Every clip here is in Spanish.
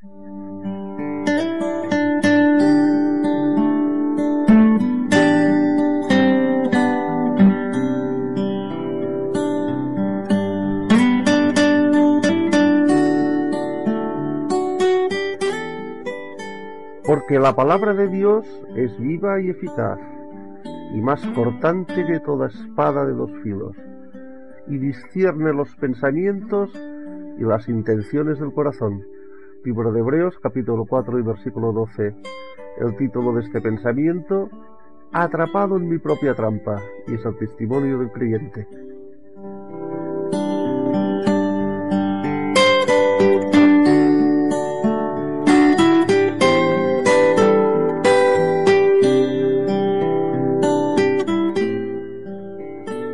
Porque la palabra de Dios es viva y eficaz, y más cortante que toda espada de dos filos, y discierne los pensamientos y las intenciones del corazón. Libro de Hebreos, capítulo 4 y versículo 12. El título de este pensamiento, Atrapado en mi propia trampa, y es el testimonio del creyente.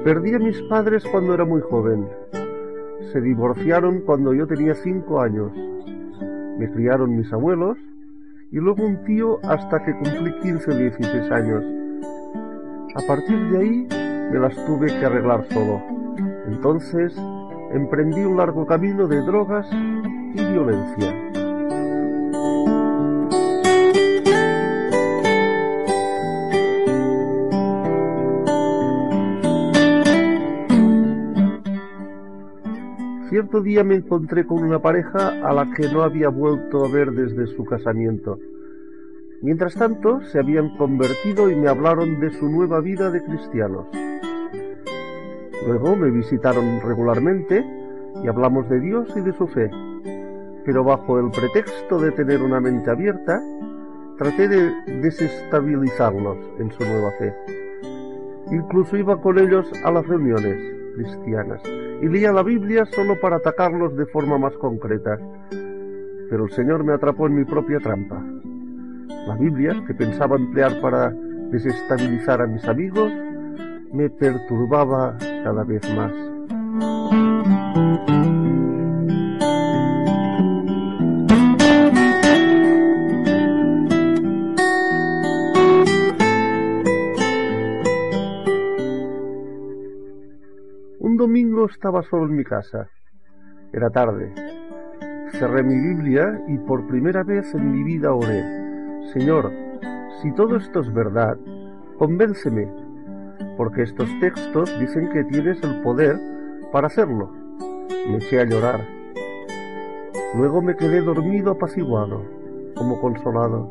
Perdí a mis padres cuando era muy joven. Se divorciaron cuando yo tenía cinco años. Me criaron mis abuelos y luego un tío hasta que cumplí 15 o 16 años. A partir de ahí me las tuve que arreglar solo. Entonces emprendí un largo camino de drogas y violencia. Cierto día me encontré con una pareja a la que no había vuelto a ver desde su casamiento. Mientras tanto, se habían convertido y me hablaron de su nueva vida de cristianos. Luego me visitaron regularmente y hablamos de Dios y de su fe. Pero bajo el pretexto de tener una mente abierta, traté de desestabilizarlos en su nueva fe. Incluso iba con ellos a las reuniones cristianas y leía la Biblia solo para atacarlos de forma más concreta. Pero el Señor me atrapó en mi propia trampa. La Biblia, que pensaba emplear para desestabilizar a mis amigos, me perturbaba cada vez más. Domingo estaba solo en mi casa. Era tarde. Cerré mi Biblia y por primera vez en mi vida oré. Señor, si todo esto es verdad, convénceme, porque estos textos dicen que tienes el poder para hacerlo. Me eché a llorar. Luego me quedé dormido apaciguado, como consolado.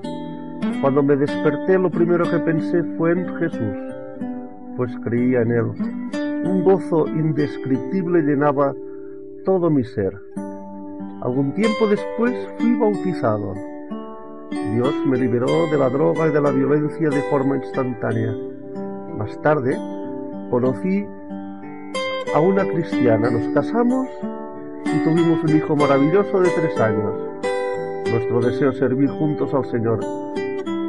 Cuando me desperté lo primero que pensé fue en Jesús, pues creía en Él un gozo indescriptible llenaba todo mi ser. Algún tiempo después fui bautizado. Dios me liberó de la droga y de la violencia de forma instantánea. Más tarde conocí a una cristiana, nos casamos y tuvimos un hijo maravilloso de tres años. Nuestro deseo es servir juntos al Señor.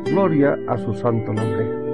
Gloria a su santo nombre.